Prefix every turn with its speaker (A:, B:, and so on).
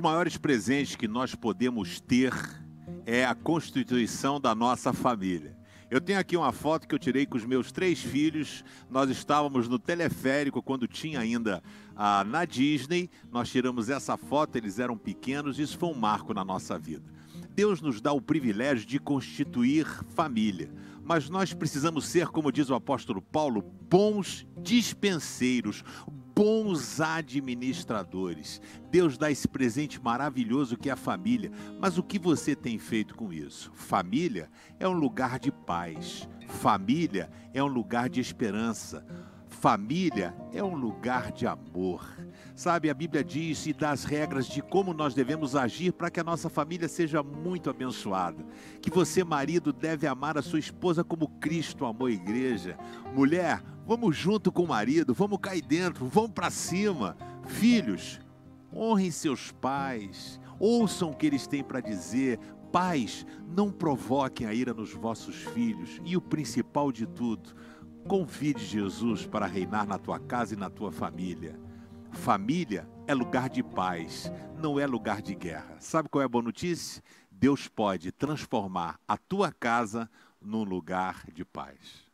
A: maiores presentes que nós podemos ter é a constituição da nossa família. Eu tenho aqui uma foto que eu tirei com os meus três filhos. Nós estávamos no teleférico quando tinha ainda ah, na Disney. Nós tiramos essa foto, eles eram pequenos. Isso foi um marco na nossa vida. Deus nos dá o privilégio de constituir família mas nós precisamos ser, como diz o apóstolo Paulo, bons dispenseiros, bons administradores. Deus dá esse presente maravilhoso que é a família. Mas o que você tem feito com isso? Família é um lugar de paz. Família é um lugar de esperança. Família é um lugar de amor. Sabe, a Bíblia diz e dá as regras de como nós devemos agir para que a nossa família seja muito abençoada. Que você, marido, deve amar a sua esposa como Cristo amou a igreja. Mulher, vamos junto com o marido, vamos cair dentro, vamos para cima. Filhos, honrem seus pais, ouçam o que eles têm para dizer. Pais, não provoquem a ira nos vossos filhos. E o principal de tudo, convide Jesus para reinar na tua casa e na tua família. Família é lugar de paz, não é lugar de guerra. Sabe qual é a boa notícia? Deus pode transformar a tua casa num lugar de paz.